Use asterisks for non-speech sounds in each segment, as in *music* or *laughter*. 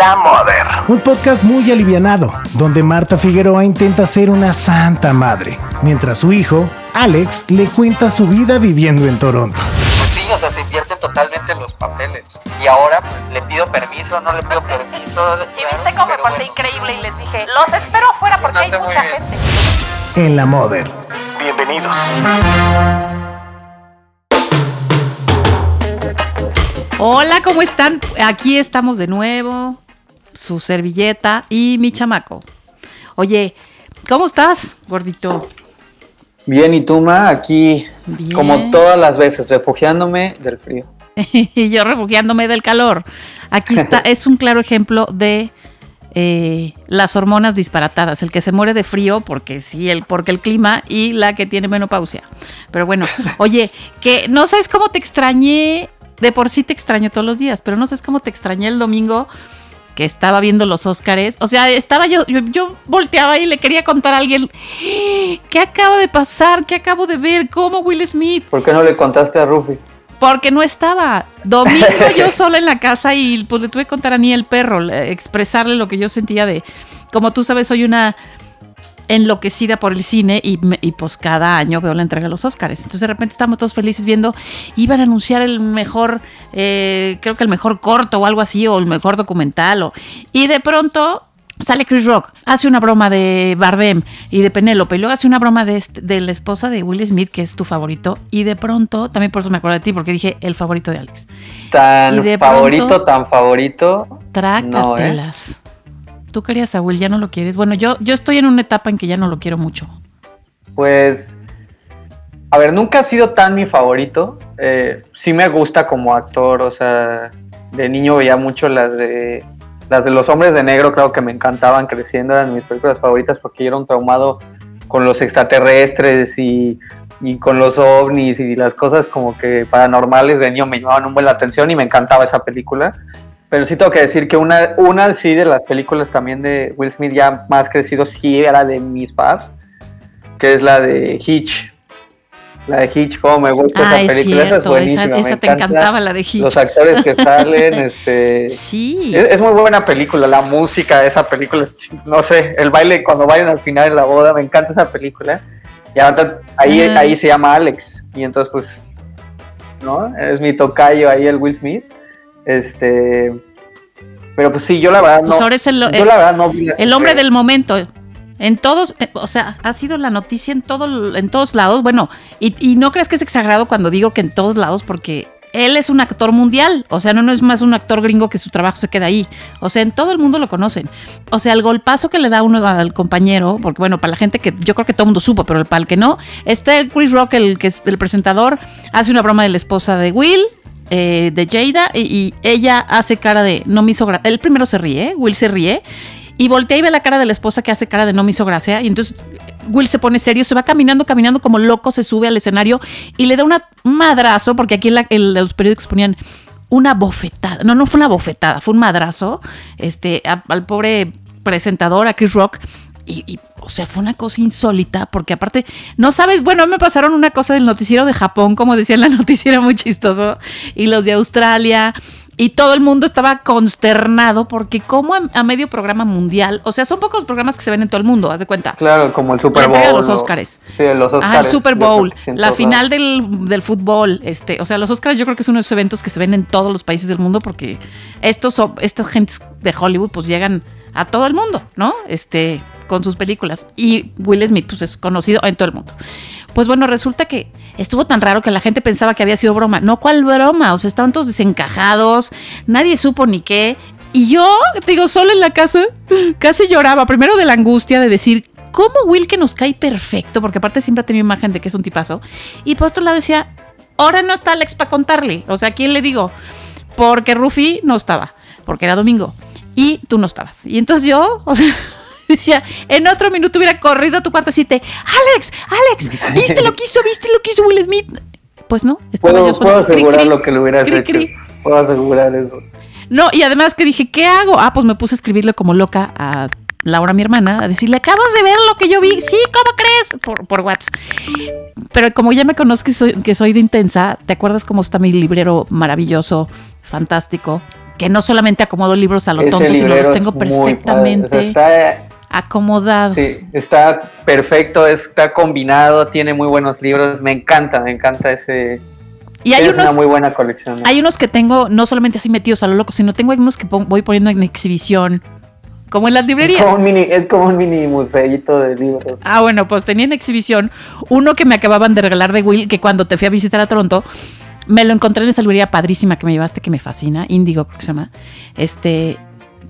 La Mother. Un podcast muy alivianado, donde Marta Figueroa intenta ser una santa madre, mientras su hijo, Alex, le cuenta su vida viviendo en Toronto. Sí, o sea, se invierten totalmente los papeles. Y ahora pues, le pido permiso, no le pido permiso. Y viste cómo me porté increíble y les dije, los espero afuera porque hay mucha gente. En La Mother. Bienvenidos. Hola, ¿cómo están? Aquí estamos de nuevo, su servilleta y mi chamaco. Oye, ¿cómo estás, gordito? Bien, y tú, Ma, aquí, Bien. como todas las veces, refugiándome del frío. y *laughs* yo refugiándome del calor. Aquí está, *laughs* es un claro ejemplo de eh, las hormonas disparatadas, el que se muere de frío porque sí, el, porque el clima y la que tiene menopausia. Pero bueno, *laughs* oye, que no sabes cómo te extrañé, de por sí te extraño todos los días, pero no sabes cómo te extrañé el domingo que estaba viendo los Óscares. O sea, estaba yo, yo, yo volteaba y le quería contar a alguien, ¿qué acaba de pasar? ¿Qué acabo de ver? ¿Cómo Will Smith? ¿Por qué no le contaste a Rufi? Porque no estaba. Domingo yo *laughs* sola en la casa y pues le tuve que contar a Nia el perro, le- expresarle lo que yo sentía de. Como tú sabes, soy una enloquecida por el cine y, y, pues cada año veo la entrega de los Oscars. Entonces de repente estamos todos felices viendo, iban a anunciar el mejor, eh, creo que el mejor corto o algo así, o el mejor documental. O, y de pronto sale Chris Rock, hace una broma de Bardem y de Penélope, y luego hace una broma de, este- de la esposa de Will Smith, que es tu favorito, y de pronto, también por eso me acuerdo de ti, porque dije el favorito de Alex. Tan de favorito, pronto- tan favorito. Trácatelas. Tú querías a Will, ya no lo quieres. Bueno, yo, yo estoy en una etapa en que ya no lo quiero mucho. Pues, a ver, nunca ha sido tan mi favorito. Eh, sí me gusta como actor, o sea, de niño veía mucho las de las de los hombres de negro, creo que me encantaban creciendo, eran mis películas favoritas porque yo era un traumado con los extraterrestres y, y con los ovnis y las cosas como que paranormales de niño me llamaban un buen la atención y me encantaba esa película. Pero sí tengo que decir que una, una sí de las películas también de Will Smith ya más crecido sí era de mis faves que es la de Hitch. La de Hitch, como me gusta Ah, esa es película, esa es buenísima. esa, te encanta. encantaba, la de Hitch. Los actores que salen, *laughs* este... Sí. Es, es muy buena película, la música de esa película, no sé, el baile cuando bailan al final de la boda, me encanta esa película. Y ahora ahí, Ah. ahí se llama Alex, y entonces pues, ¿no? Es mi tocayo ahí, el Will Smith. Este... Pero pues sí, yo la verdad no... Pues ahora es el, yo el- la verdad no vi el hombre del momento. En todos, eh, o sea, ha sido la noticia en, todo, en todos lados. Bueno, y, y no crees que es exagerado cuando digo que en todos lados, porque él es un actor mundial. O sea, no, no es más un actor gringo que su trabajo se queda ahí. O sea, en todo el mundo lo conocen. O sea, el golpazo que le da uno al compañero, porque bueno, para la gente que yo creo que todo el mundo supo, pero para el que no, este Chris Rock, el que es el presentador, hace una broma de la esposa de Will. Eh, de Jada y, ella hace cara de no me hizo gracia. Él primero se ríe, Will se ríe y voltea y ve la cara de la esposa que hace cara de no me hizo gracia. Y entonces Will se pone serio, se va caminando, caminando como loco, se sube al escenario y le da un madrazo, porque aquí en, los periódicos ponían una bofetada. No, no fue una bofetada, fue un madrazo este, al pobre presentador, a Chris Rock. Y, o sea, fue una cosa insólita, porque aparte, no sabes, bueno, me pasaron una cosa del noticiero de Japón, como decía en la *laughs* noticiera, muy chistoso, y los de Australia, y todo el mundo estaba consternado, porque como a, medio programa mundial, o sea, son pocos programas que se ven en todo el mundo, haz de cuenta. Claro, como el Super Bowl. los Óscares. Sí, los Óscares. Ah, el Super Bowl, la final del, del fútbol, este, o sea, los Oscars yo creo que es uno de esos eventos que se ven en todos los países del mundo porque estos estas gentes de Hollywood pues llegan a todo el mundo, ¿no? Este, con sus películas y Will Smith pues es conocido en todo el mundo. Pues bueno, resulta que estuvo tan raro que la gente pensaba que había sido broma. No, ¿cuál broma? O sea, estaban todos desencajados, nadie supo ni qué. Y yo, digo, solo en la casa, casi lloraba. Primero de la angustia de decir, ¿cómo Will que nos cae perfecto? Porque aparte siempre ha tenido imagen de que es un tipazo. Y por otro lado decía, ahora no está Alex para contarle. O sea, ¿a quién le digo? Porque Rufi no estaba, porque era domingo. Y tú no estabas. Y entonces yo, o sea, decía, en otro minuto hubiera corrido a tu cuarto y decirte, Alex, Alex, ¿viste lo que hizo? ¿Viste lo que hizo Will Smith? Pues no, estaba Puedo, yo sola. puedo asegurar cri, lo que le hubieras cri, hecho. Puedo asegurar eso. No, y además que dije, ¿qué hago? Ah, pues me puse a escribirle como loca a Laura, mi hermana, a decirle, acabas de ver lo que yo vi. Sí, ¿cómo crees? Por, por WhatsApp. Pero como ya me conoces que soy, que soy de intensa, ¿te acuerdas cómo está mi librero maravilloso, fantástico? que no solamente acomodo libros a lo Ese tonto, sino los tengo padre, o sea, perfectamente está, acomodados. sí, está perfecto, está combinado, tiene muy buenos libros. Me encanta, me encanta ese. Y hay es una unos, muy buena colección. ¿no? hay unos que tengo no solamente así metidos a lo loco, sino tengo algunos que voy poniendo en exhibición, como en las es, librerías. como un mini, es como un mini museito de libros. Ah, bueno, pues tenía en exhibición uno que me acababan de regalar de Will, que cuando te fui a visitar a Toronto, me lo encontré en esa librería padrísima que me llevaste, que me fascina, Índigo creo que se llama. Este,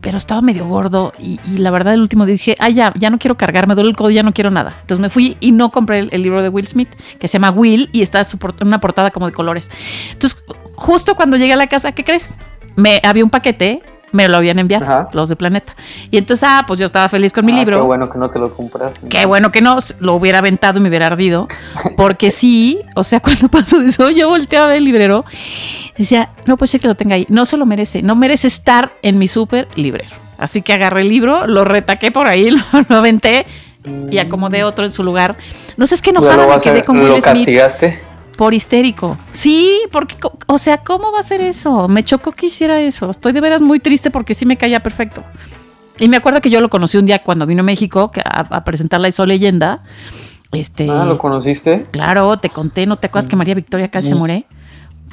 pero estaba medio gordo y, la verdad el último día dije, ay, ya, ya no quiero cargar, me duele el codo, ya no quiero nada. Entonces me fui y no compré el, libro de Will Smith, que se llama Will y está en una portada como de colores. Entonces, justo cuando llegué a la casa, ¿qué crees? Me había un paquete, me lo habían enviado, Ajá. los de Planeta. Y entonces, ah, pues yo estaba feliz con mi Ah, libro. Qué bueno que no te lo compras. Qué bueno que no, lo hubiera aventado y me hubiera ardido. Porque *laughs* sí, o sea, *laughs* cuando pasó eso, yo volteaba el librero. Decía, no puede ser que lo tenga ahí. No se lo merece. No merece estar en mi súper librero. Así que agarré el libro, lo retaqué por ahí, *laughs* lo, lo aventé y acomodé otro en su lugar. No sé, es que enojada lo, me a- quedé con lo Will Smith castigaste. Por histérico. Sí, porque, o sea, ¿cómo va a ser eso? Me chocó que hiciera eso. Estoy de veras muy triste porque sí me caía perfecto. Y me acuerdo que yo lo conocí un día cuando vino a México a, a presentar la Hizo Leyenda. Este, Ah, ¿lo conociste? claro, te conté, ¿no te acuerdas que María Victoria casi se muere?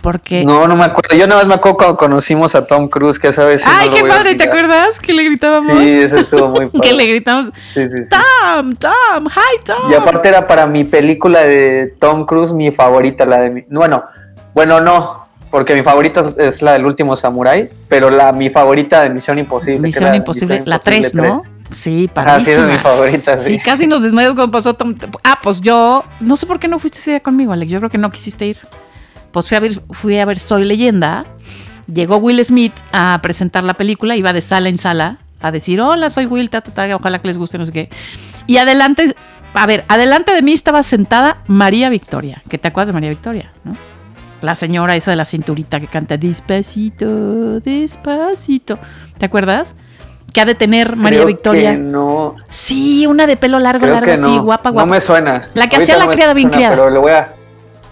Porque. No, no me acuerdo. Yo nada más me acuerdo cuando conocimos a Tom Cruise, que sabes. no ¡Ay, qué padre! ¿Te acuerdas que le gritábamos? Sí, eso estuvo muy padre. *laughs* que le gritamos, Sí, sí, sí. ¡Tom! ¡Tom! ¡Hi, Tom! Y aparte era para mi película de Tom Cruise mi favorita, la de mi... Bueno, bueno, no, porque mi favorita es- la del último Samurai, pero la mi favorita de Misión Imposible. Misión Imposible, la Imposible 3, ¿no? 3. Sí, sí, esa es mi favorita, sí. Sí, casi nos desmayó cuando pasó Tom. Ah, pues yo no sé por qué no fuiste ese día conmigo, Alex. Yo creo que no quisiste ir. Pues fui a ver, fui a ver Soy Leyenda. Llegó Will Smith a presentar la película, iba de sala en sala a decir, hola, soy Will, ta, ta, ta, ojalá que les guste, no sé qué. Y adelante, a ver, adelante de mí estaba sentada María Victoria, que te acuerdas de María Victoria, ¿no? La señora esa de la cinturita que canta despacito, despacito. ¿Te acuerdas? Que ha de tener María Creo Victoria. que no, Sí, una de pelo largo, creo largo, así, no. guapa, guapa. No me suena. La que Ahorita hacía la no criada bien criada. Pero le voy a,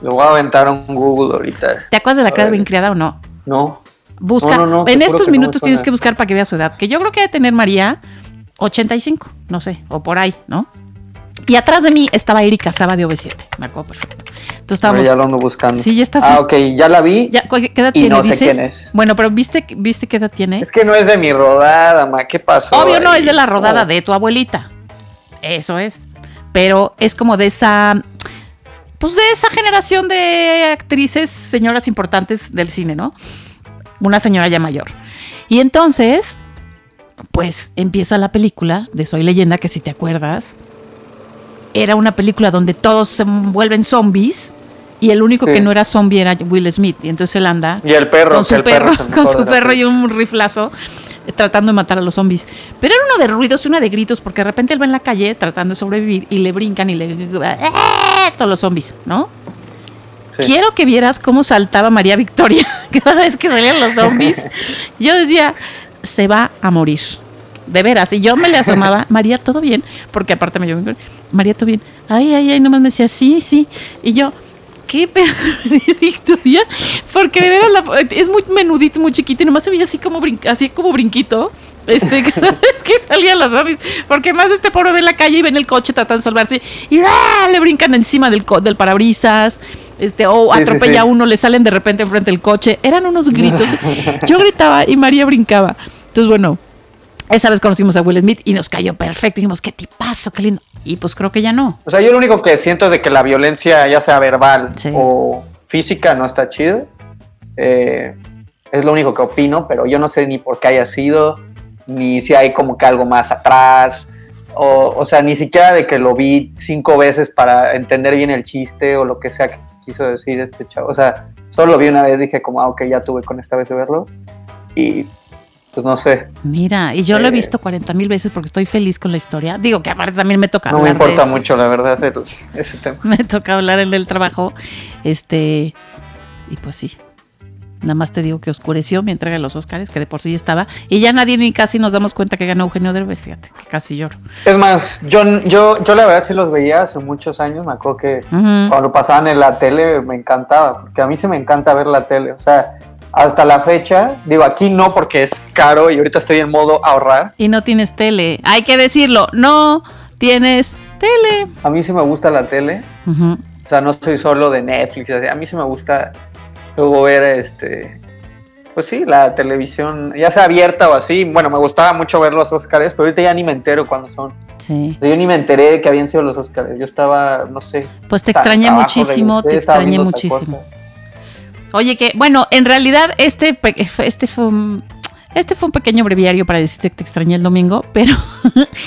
le voy a aventar un Google ahorita. ¿Te acuerdas de la A criada ver. bien criada o no? No. Busca. No, no, no, en estos minutos tienes que buscar para que veas su edad. Que yo creo que debe tener María 85, no sé, o por ahí, ¿no? Y atrás de mí estaba Erika Saba de OV7. Me acuerdo perfecto. Entonces estábamos. ya lo ando buscando. Sí, ya está Ah, ok, ya la vi. Ya, ¿cu- ¿Qué edad Y tiene? no sé Dice. quién es. Bueno, pero ¿viste, ¿viste qué edad tiene? Es que no es de mi rodada, ma. ¿Qué pasó? Obvio no, es de la rodada Oh. de tu abuelita. Eso es. Pero es como de esa. Pues de esa generación de actrices, señoras importantes del cine, ¿no? Una señora ya mayor. Y entonces, pues empieza la película de Soy Leyenda, que si te acuerdas, era una película donde todos se vuelven zombies y el único Sí. que no era zombie era Will Smith. Y entonces él anda Y el perro, con su el perro, *laughs* con su perro y un riflazo tratando de matar a los zombies. Pero era uno de ruidos y una de gritos porque de repente él va en la calle tratando de sobrevivir y le brincan y le ¡Eh! todos los zombies, ¿no? Sí. Quiero que vieras cómo saltaba María Victoria *laughs* cada vez que salían los zombies. *laughs* Yo decía, se va a morir. De veras, y yo me le asomaba, *laughs* María, ¿todo bien? Porque aparte me llevó, María, ¿todo bien? Ay, ay, ay, nomás me decía, sí, sí. Y yo, ¿qué *laughs* Victoria? Porque de veras la- es muy menudito, muy chiquito, y nomás se veía así como, brin- así como brinquito. Este, *laughs* cada vez que salían los zombies, porque más este pobre ve en la calle y ve en el coche tratando de salvarse y ¡ah! le brincan encima del, co- del parabrisas, este, o sí, atropella sí. a uno, le salen de repente enfrente del coche. Eran unos gritos. *laughs* Yo gritaba y María brincaba. Entonces, bueno, esa vez conocimos a Will Smith y nos cayó perfecto. Dijimos, qué tipazo, qué lindo. Y pues creo que ya no. O sea, yo lo único que siento es de que la violencia, ya sea verbal Sí. o física, no está chido. Eh, es lo único que opino, pero yo no sé ni por qué haya sido, ni si hay como que algo más atrás. O, o sea, ni siquiera de que lo vi cinco veces para entender bien el chiste o lo que sea que quiso decir este chavo. O sea, solo lo vi una vez, dije como, ah, ok, ya tuve con esta vez de verlo. Y pues no sé, Mira, y yo lo he Eh. visto 40 mil veces porque estoy feliz con la historia. Digo que aparte también me toca no me hablar de- importa mucho la verdad el- ese tema. *laughs* me toca hablar en el trabajo. Este, y pues sí. Nada más te digo que oscureció mi entrega de los Oscars, que de por sí ya estaba. Y ya nadie ni casi nos damos cuenta que ganó Eugenio Derbez, fíjate, que casi lloro. Es más, yo, yo, yo la verdad sí los veía hace muchos años, me acuerdo que cuando pasaban en la tele me encantaba, porque a mí sí me encanta ver la tele, o sea, hasta la fecha, digo, aquí no porque es caro y ahorita estoy en modo ahorrar. Y no tienes tele. Hay que decirlo, no tienes tele. A mí sí me gusta la tele. O sea, no soy solo de Netflix. así. A mí sí me gusta luego ver este. Pues sí, la televisión, ya sea abierta o así. Bueno, me gustaba mucho ver los Oscars, pero ahorita ya ni me entero cuándo son. Sí. Yo ni me enteré de que habían sido los Oscars. Yo estaba, no sé. Pues te extrañé muchísimo, regresé, te extrañé muchísimo. Oye, que, bueno, en realidad este, este fue un, este fue un pequeño breviario para decirte que te extrañé el domingo, pero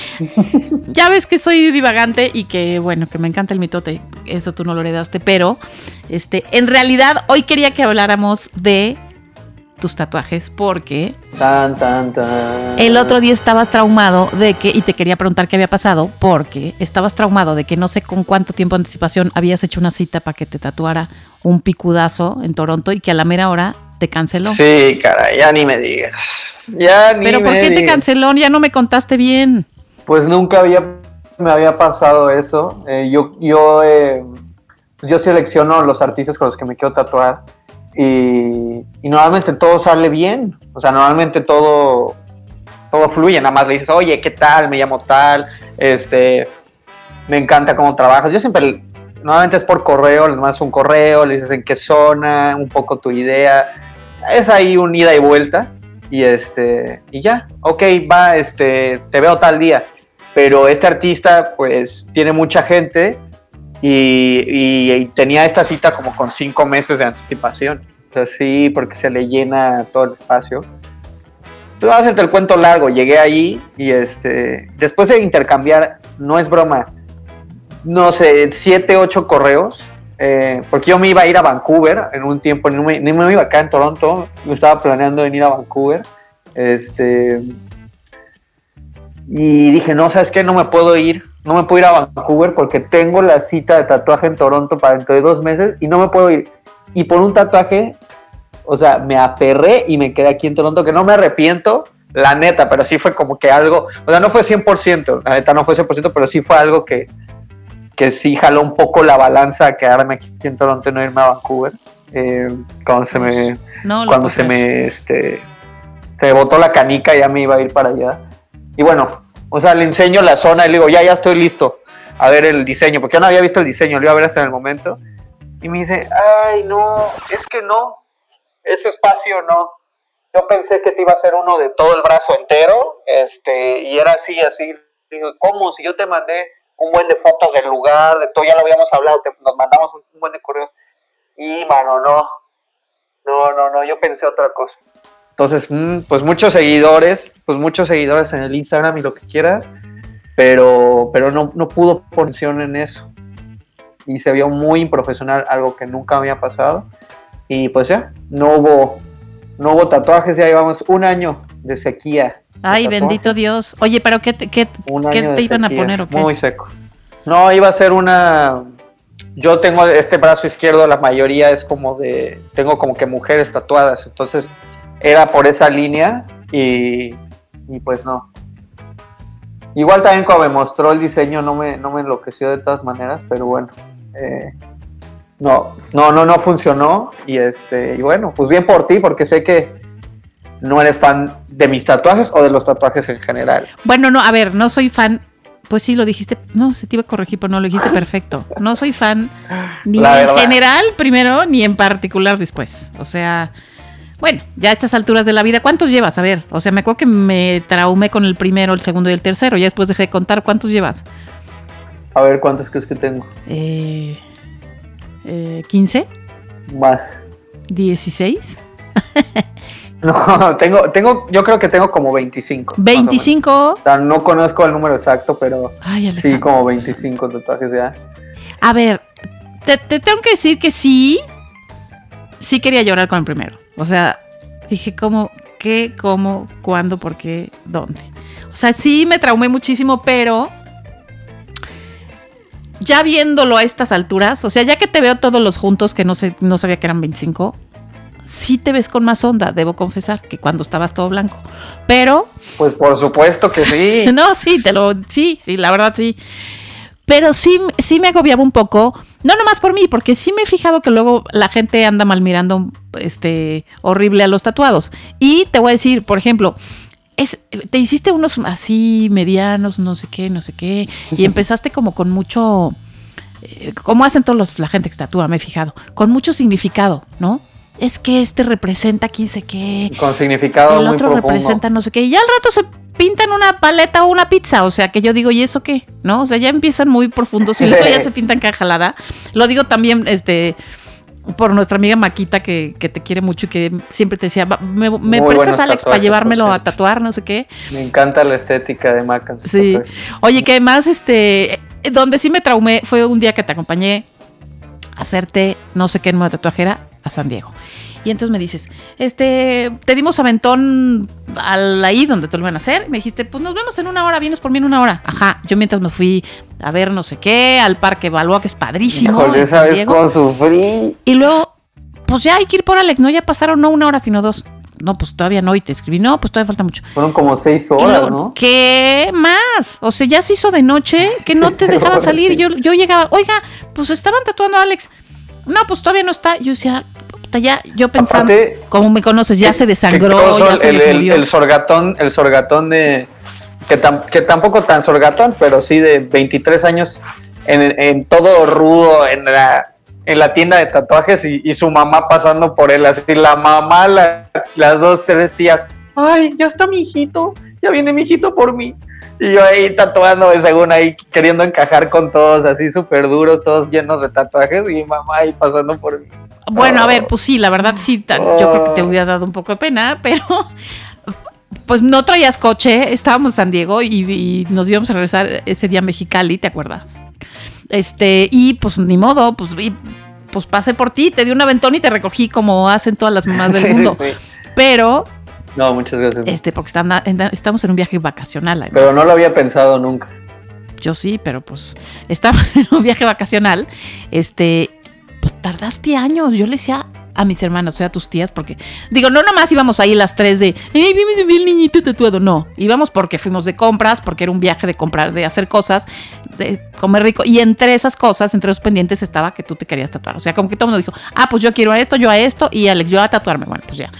*laughs* ya ves que soy divagante y que, bueno, que me encanta el mitote, eso tú no lo heredaste, pero este, en realidad hoy quería que habláramos de tus tatuajes porque Tan, tan, tan. el otro día estabas traumado de que, y te quería preguntar qué había pasado, porque estabas traumado de que no sé con cuánto tiempo de anticipación habías hecho una cita para que te tatuara un picudazo en Toronto y que a la mera hora te canceló. Sí, cara, ya ni me digas. Ya ni Pero ¿por qué te canceló? Ya no me contaste bien. Pues nunca había me había pasado eso. Eh, yo yo eh, yo selecciono los artistas con los que me quiero tatuar y, normalmente todo sale bien. O sea, normalmente todo todo fluye. Nada más le dices, oye, ¿qué tal? Me llamo tal. Este, me encanta cómo trabajas. Yo siempre normalmente es por correo, le mandas un correo, le dices en qué zona, un poco tu idea. Es ahí un ida y vuelta. Y este, y ya, ok, va, este, te veo tal día. Pero este artista, pues, tiene mucha gente y, y- y tenía esta cita como con cinco meses de anticipación. Sea, sí, porque se le llena todo el espacio. Tú hacerte el cuento largo, llegué ahí y este, después de intercambiar, no es broma, no sé, siete, ocho correos, eh, porque yo me iba a ir a Vancouver en un tiempo, ni me, ni me iba acá en Toronto, yo estaba planeando en ir a Vancouver, este, y dije, no, ¿sabes qué? No me puedo ir, no me puedo ir a Vancouver porque tengo la cita de tatuaje en Toronto para dentro de dos meses y no me puedo ir. Y por un tatuaje, o sea, me aferré y me quedé aquí en Toronto, que no me arrepiento, la neta, pero sí fue como que algo, o sea, no fue 100%, la neta no fue 100%, pero sí fue algo que, que sí jaló un poco la balanza a quedarme aquí en Toronto y no irme a Vancouver. Eh, cuando se me, No, cuando se me, este, se botó la canica, ya me iba a ir para allá. Y bueno, o sea, le enseño la zona y le digo, ya, ya estoy listo a ver el diseño, porque yo no había visto el diseño, lo iba a ver hasta en el momento. Y me dice, ay, no, es que no, ese espacio no. Yo pensé que te iba a hacer uno de todo el brazo entero, este, y era así, así. Digo, ¿cómo? Si yo te mandé un buen de fotos del lugar, de todo, ya lo habíamos hablado, te- nos mandamos un, un buen de correos. Y, mano, no, no, no, no, yo pensé otra cosa. Entonces, mm, pues muchos seguidores, pues muchos seguidores en el Instagram y lo que quieras, pero, pero no, no pudo poner en eso. Y se vio muy improfesional, algo que nunca había pasado. Y pues ya, no hubo, no hubo tatuajes, ya llevamos un año de sequía. de Ay, tatuajes. bendito Dios. Oye, pero ¿qué te, qué, qué te de iban a poner o qué? Muy seco. No, iba a ser una. Yo tengo este brazo izquierdo, la mayoría es como de. Tengo como que mujeres tatuadas. Entonces, era por esa línea y. Y pues no. Igual también cuando me mostró el diseño no me, no me enloqueció de todas maneras, pero bueno. eh, no, no, no, no funcionó. Y este, y bueno, pues bien por ti, porque sé que no eres fan de mis tatuajes o de los tatuajes en general. Bueno, no, a ver, no soy fan. Pues sí, lo dijiste. No, se te iba a corregir, pero no lo dijiste perfecto. No soy fan ni en general primero, ni en particular después. O sea, bueno, ya a estas alturas de la vida, ¿cuántos llevas? A ver, o sea, me acuerdo que me traumé con el primero, el segundo y el tercero. Ya después dejé de contar. ¿Cuántos llevas? A ver cuántos crees que tengo. Eh, eh, ¿15? Más. ¿16? *laughs* No, tengo, tengo, yo creo que tengo como 25. más o menos. ¿25? O sea, no conozco el número exacto, pero Ay, sí, como 25 tatuajes ya. A ver, te, te tengo que decir que sí, sí quería llorar con el primero. O sea, dije, ¿cómo? ¿Qué? ¿Cómo? ¿Cuándo? ¿Por qué? ¿Dónde? O sea, sí me traumé muchísimo, pero ya viéndolo a estas alturas, o sea, ya que te veo todos los juntos, que no, sé, no sabía que eran 25, sí te ves con más onda, debo confesar, que cuando estabas todo blanco. Pero Pues por supuesto que sí. *laughs* no, sí, te lo, sí, sí, la verdad sí. Pero sí, sí me agobiaba un poco, no nomás por mí, porque sí me he fijado que luego la gente anda mal mirando este, horrible a los tatuados. Y te voy a decir, por ejemplo, es, te hiciste unos así medianos, no sé qué, no sé qué, y *laughs* empezaste como con mucho, eh, como hacen todos los, la gente que tatúa, me he fijado, con mucho significado, ¿no? Es que este representa quién sé qué. Con significado El muy otro profundo. representa no sé qué. Y ya al rato se pintan una paleta o una pizza. O sea, que yo digo, ¿y eso qué? ¿No? O sea, ya empiezan muy profundos y luego ya se pintan cajalada. Lo digo también, este por nuestra amiga Maquita que, que te quiere mucho y que siempre te decía, "Va, ¿me, me prestas Alex para llevármelo a tatuar, no sé qué? Me encanta la estética de Mac. en sus Sí. tatuajes. Oye, que además, este, donde sí me traumé fue un día que te acompañé a hacerte no sé qué nueva tatuajera a San Diego. Y entonces me dices, este, te dimos aventón al ahí donde te lo iban a hacer. Me dijiste, pues nos vemos en una hora, vienes por mí en una hora. Ajá, yo mientras me fui a ver no sé qué, al parque Balboa, que es padrísimo. Híjole, ¿sabes Diego. cómo sufrí? Y luego, pues ya hay que ir por Alex, ¿no? Ya pasaron no una hora, sino dos. No, pues todavía no, y te escribí, no, pues todavía falta mucho. Fueron como seis horas, luego, ¿no? ¿Qué más? O sea, ya se hizo de noche que no te pero dejaba ahora salir. Yo, yo llegaba, oiga, pues estaban tatuando a Alex. No, pues todavía no está. Yo decía, ya, yo pensando, Aparte, como me conoces, ya que- se desangró, ya se el, el- sorgatón, el sorgatón de. Que, tam- que tampoco tan sorgatón, pero sí de 23 años en, en todo rudo, en la, en la tienda de tatuajes y, y su mamá pasando por él, así la mamá, la- las dos, tres tías. Ay, ya está mi hijito, ya viene mi hijito por mí. Y yo ahí tatuándome, según ahí, queriendo encajar con todos, así súper duros, todos llenos de tatuajes, y mi mamá ahí pasando por mí. Bueno, a ver, pues sí, la verdad sí, yo creo que te hubiera dado un poco de pena, pero pues no traías coche, estábamos en San Diego y, y nos íbamos a regresar ese día a Mexicali, ¿te acuerdas? Este, y pues ni modo, pues, y, pues pasé por ti, te di un aventón y te recogí como hacen todas las mamás del *laughs* Sí, mundo. sí. Pero, No, muchas gracias. este, porque están- estamos en un viaje vacacional. además. Pero no lo había pensado nunca. Yo sí, pero pues estamos *laughs* en un viaje vacacional. Este, tardaste años. Yo le decía a mis hermanas, o sea, a tus tías, porque digo, no nomás íbamos ahí las tres de, ¡ay, vimos vi el niñito tatuado! No, íbamos porque fuimos de compras, porque era un viaje de comprar, de hacer cosas, de comer rico. Y entre esas cosas, entre los pendientes estaba que tú te querías tatuar. O sea, como que todo el mundo dijo, ah, pues yo quiero a esto, yo a esto, y Alex, yo a tatuarme. Bueno, pues ya.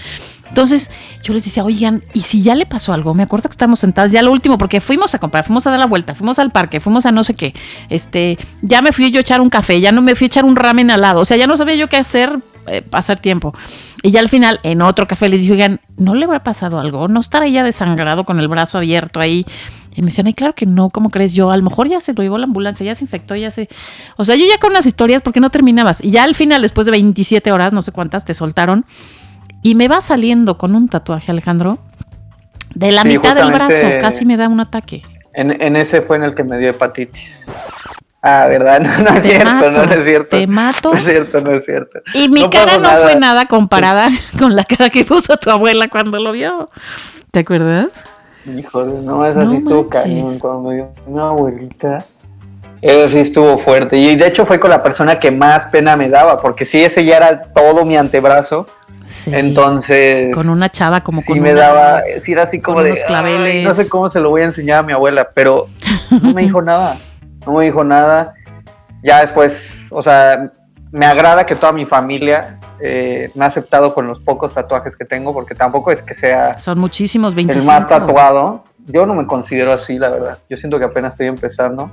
Entonces yo les decía, oigan, ¿y si ya le pasó algo? Me acuerdo que estábamos sentadas ya lo último, porque fuimos a comprar, fuimos a dar la vuelta, fuimos al parque, fuimos a no sé qué. Este, ya me fui yo a echar un café, ya no me fui a echar un ramen al lado. O sea, ya no sabía yo qué hacer, eh, pasar tiempo. Y ya al final, en otro café, les dije, oigan, ¿no le habrá pasado algo? ¿No estará ya desangrado con el brazo abierto ahí? Y me decían, ay, claro que no, ¿cómo crees yo? A lo mejor ya se lo llevó la ambulancia, ya se infectó, ya se... O sea, yo ya con unas historias, porque no terminabas. Y ya al final, después de 27 horas, no sé cuántas, te soltaron. Y me va saliendo con un tatuaje, Alejandro, de la Sí, mitad del brazo, casi me da un ataque. En, en ese fue en el que me dio hepatitis. Ah, ¿verdad? *laughs* No, no es Te cierto, mato, no, no es cierto. te mato. No es cierto, no es cierto. Y mi No cara no fue nada comparada *laughs* con la cara que puso tu abuela cuando lo vio. ¿Te acuerdas? Híjole, no, esa No sí estuvo cañón cuando me dio mi abuelita. Esa sí estuvo fuerte. Y de hecho fue con la persona que más pena me daba, porque sí, ese ya era todo mi antebrazo. Sí. Entonces. Con una chava como sí con me una- daba, sí era así como de, claveles. "Ay, no sé cómo se lo voy a enseñar a mi abuela, pero no me dijo nada, no me dijo nada. Ya después, o sea, me agrada que toda mi familia eh, me ha aceptado con los pocos tatuajes que tengo, porque tampoco es que sea Son muchísimos, 25. el más tatuado. Yo no me considero así, la verdad. Yo siento que apenas estoy empezando.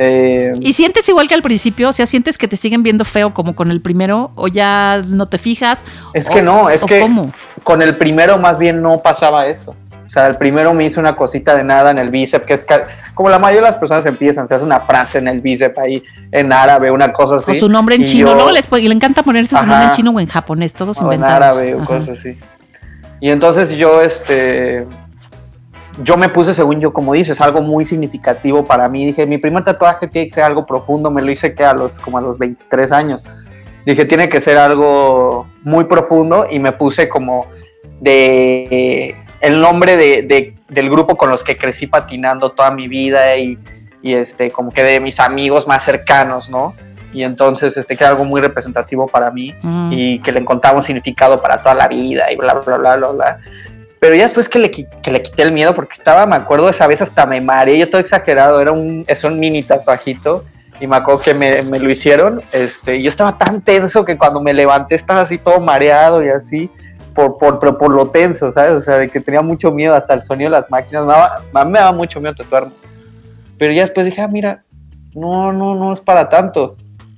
Eh, ¿Y sientes igual que al principio? O sea, ¿sientes que te siguen viendo feo como con el primero? ¿O ya no te fijas? es ¿O- que no, es que ¿Cómo? con el primero más bien no pasaba eso. O sea, el primero me hizo una cosita de nada en el bíceps, que es como la mayoría de las personas empiezan, se hace una frase en el bíceps ahí en árabe, una cosa así. O su nombre en chino. yo- Luego les, y le encanta ponerse su nombre en chino o en japonés, todos o en árabe o cosas así. Y entonces yo, este, yo me puse, según yo, como dices, algo muy significativo para mí. Dije, mi primer tatuaje tiene que ser algo profundo. Me lo hice que a los, como a los 23 años. Dije, tiene que ser algo muy profundo y me puse como de el nombre de, de- del grupo con los que crecí patinando toda mi vida y, y, este, como que de mis amigos más cercanos, ¿no? Y entonces, este, que era algo muy representativo para mí Mm. y que le encontraba un significado para toda la vida y bla, bla, bla, bla, bla. Pero ya después que le, que le quité el miedo, porque estaba, me acuerdo, esa vez hasta me mareé, yo todo exagerado, era un, es un mini tatuajito, y me acuerdo que me, me lo hicieron, este, yo estaba tan tenso que cuando me levanté estaba así todo mareado y así, por, por, pero por lo tenso, ¿sabes? O sea, de que tenía mucho miedo, hasta el sonido de las máquinas, me daba, me daba mucho miedo tatuarme. Pero ya después dije, ah, mira, no, no, no es para tanto.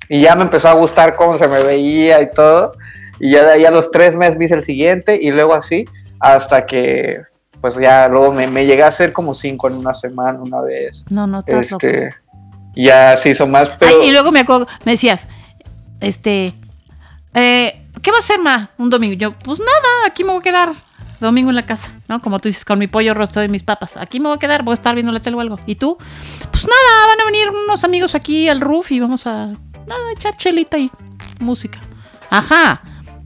Y ya me empezó a gustar cómo se me veía y todo. Y ya de ahí a los tres meses me el siguiente y luego así, hasta que pues ya luego me, me llegué a hacer como cinco en una semana, una vez. No, no, estás loco. Este, ya se hizo más, pero Ay, y luego me acuerdo, me decías, este, eh, ¿qué va a hacer, ma? Un domingo. Yo, pues nada, aquí me voy a quedar. Domingo en la casa, ¿no? Como tú dices, con mi pollo rostro y mis papas. Aquí me voy a quedar, voy a estar viendo la tele o algo. ¿Y tú? Pues nada, van a venir unos amigos aquí al roof y vamos a, nada, echar chelita y música. Ajá.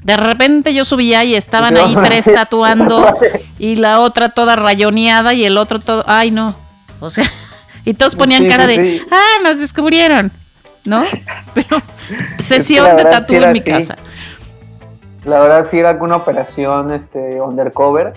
De repente yo subía y estaban ahí *laughs* tres tatuando *laughs* y la otra toda rayoneada y el otro todo, ay no. O sea, *laughs* y todos ponían Sí, cara sí, de, sí. ah, nos descubrieron, ¿no? Pero sesión de tatú en mi así. casa. la verdad sí era alguna operación este, undercover,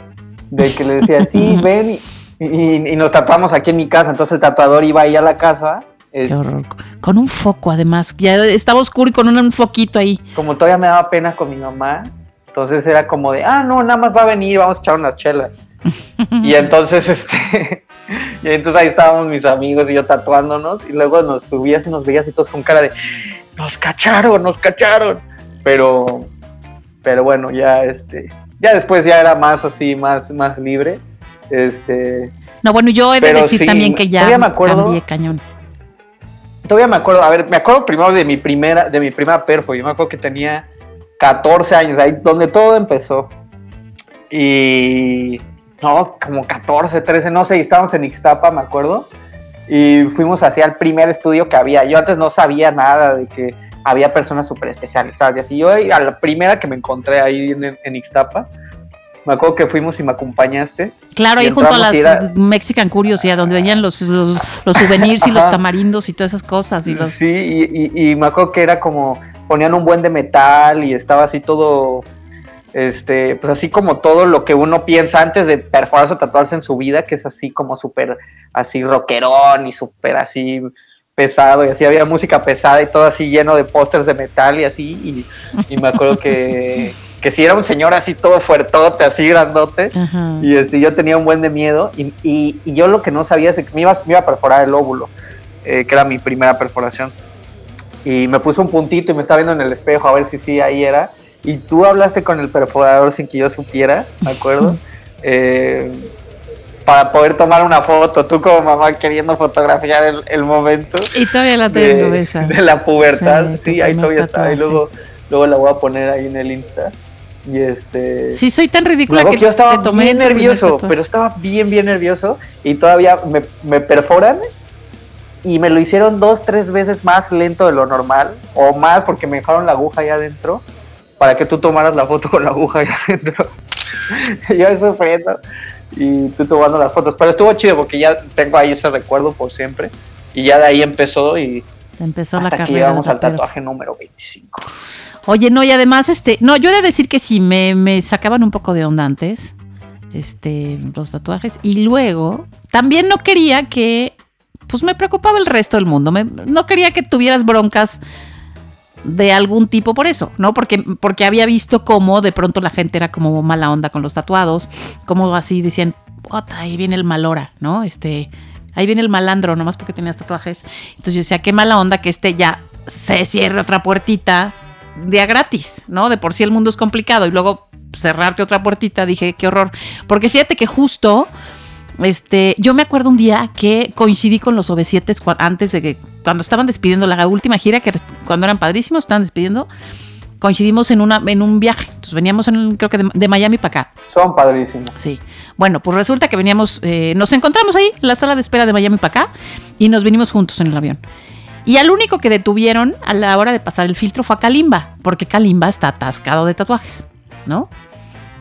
de que le decía, sí, ven, y, y- y nos tatuamos aquí en mi casa. Entonces el tatuador iba ahí a la casa, Qué horror. Con un foco además, ya estaba oscuro y con un, un foquito ahí. como todavía me daba pena con mi mamá, entonces era como de, ah, no, nada más va a venir, vamos a echar unas chelas. *laughs* y entonces, este, *laughs* y entonces ahí estábamos mis amigos y yo tatuándonos, y luego nos subías y nos veías y todos con cara de, nos cacharon, nos cacharon. Pero, pero bueno, ya, este, ya después ya era más así, más, más libre. Este, No, bueno, yo he de decir sí, también que ya me acuerdo- cambié cañón. Todavía me acuerdo, a ver, me acuerdo primero de mi primera, de mi primera perfo. Yo me acuerdo que tenía 14 años, ahí donde todo empezó. Y no, como 14, 13, no sé, estábamos en Ixtapa, me acuerdo. Y fuimos hacia el primer estudio que había. Yo antes no sabía nada de que había personas súper especializadas. Y así yo a la primera que me encontré ahí en, en Ixtapa, me acuerdo que fuimos y me acompañaste. Claro, Y ahí junto a las y era- Mexican Curiosity, donde venían los, los, los souvenirs y los tamarindos y todas esas cosas. Y los, Sí, y, y- y me acuerdo que era como, ponían un buen de metal y estaba así todo, este, pues así como todo lo que uno piensa antes de perforarse o tatuarse en su vida, que es así como súper, así rockerón y súper así pesado y así había música pesada y todo así lleno de pósters de metal y así, y, y me acuerdo que, *laughs* que sí era un señor así todo fuertote, así grandote. Ajá. Y este, yo tenía un buen de miedo y, y- y yo lo que no sabía es que me iba, me iba a perforar el óvulo, eh, que era mi primera perforación. Y me puse un puntito y me estaba viendo en el espejo a ver si sí ahí era. Y tú hablaste con el perforador sin que yo supiera, ¿de acuerdo? *laughs* Eh, para poder tomar una foto, tú como mamá queriendo fotografiar el, el momento Y todavía la tengo de, esa. de la pubertad. Sí, Sí, ahí todavía está. Y luego, luego la voy a poner ahí en el Insta. Y este... Sí, soy tan ridícula que yo estaba tomé bien nervioso, pero estaba bien, bien nervioso y todavía me, me perforan y me lo hicieron dos, tres veces más lento de lo normal o más porque me dejaron la aguja ahí adentro para que tú tomaras la foto con la aguja ahí adentro. *laughs* yo sufriendo y tú tomando las fotos, pero estuvo chido porque ya tengo ahí ese recuerdo por siempre y ya de ahí empezó y Empezó la hasta que carrera. llegamos al tatuaje número 25. Oye, no, y además, este, no, yo he de decir que sí, me, me sacaban un poco de onda antes, este, los tatuajes, y luego también no quería que, pues me preocupaba el resto del mundo, me- no quería que tuvieras broncas de algún tipo por eso, ¿no? Porque, porque había visto cómo de pronto la gente era como mala onda con los tatuados, como así decían, "Puta, ahí viene el malora, ¿no? Este, ahí viene el malandro, nomás porque tenías tatuajes. Entonces yo decía, qué mala onda que este ya se cierre otra puertita día gratis, ¿no? De por sí el mundo es complicado y luego cerrarte otra puertita, dije, qué horror. Porque fíjate que justo, este, yo me acuerdo un día que coincidí con los OV7 cua- antes de que, cuando estaban despidiendo la última gira, que cuando eran padrísimos, estaban despidiendo, coincidimos en, una, en un viaje. Entonces veníamos, en, creo que de, de Miami para acá. Son padrísimos. Sí. Bueno, pues resulta que veníamos, eh, nos encontramos ahí en la sala de espera de Miami para acá y nos vinimos juntos en el avión. Y al único que detuvieron a la hora de pasar el filtro fue a Kalimba, porque Kalimba está atascado de tatuajes, ¿no?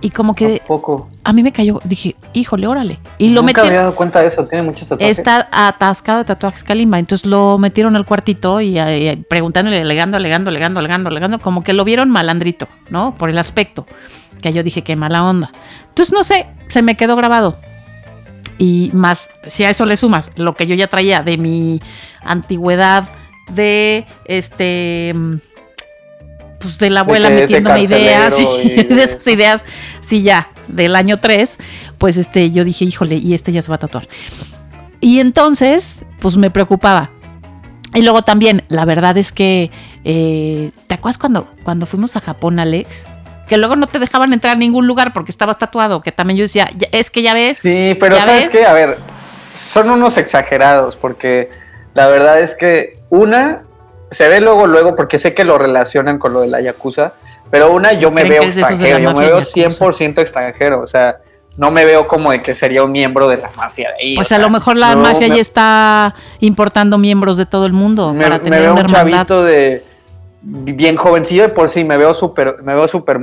Y como que Poco. a mí me cayó, dije, híjole, órale. Y lo Nunca metieron. había dado cuenta de eso, tiene muchos tatuajes. Está atascado de tatuajes Kalimba. Entonces lo metieron al cuartito y eh, preguntándole, alegando, alegando, alegando, alegando, alegando, como que lo vieron malandrito, ¿no? Por el aspecto. Que yo dije, qué mala onda. Entonces, no sé, se me quedó grabado. Y más, si a eso le sumas lo que yo ya traía de mi antigüedad de este pues de la abuela ese metiéndome ideas y de *laughs* de- esas ideas, sí ya, del año 3, pues este yo dije, híjole, y este ya se va a tatuar. Y entonces, pues me preocupaba. Y luego también, la verdad es que, eh, ¿te acuerdas cuando, cuando fuimos a Japón, Alex? Que luego no te dejaban entrar a ningún lugar porque estabas tatuado, que también yo decía, "Ya- es que ya ves. Sí, pero ¿Ya ¿sabes qué? A ver, son unos exagerados porque la verdad es que una se ve luego, luego, porque sé que lo relacionan con lo de la Yakuza, pero una Sí, yo me veo extranjero, yo me veo yakuza. 100% extranjero, o sea, no me veo como de que sería un miembro de la mafia de ahí. Pues o a sea, lo mejor la mafia me- ya está importando miembros de todo el mundo me, para me tener veo una un hermandad. chavito de bien jovencillo de por sí, me veo súper, me veo súper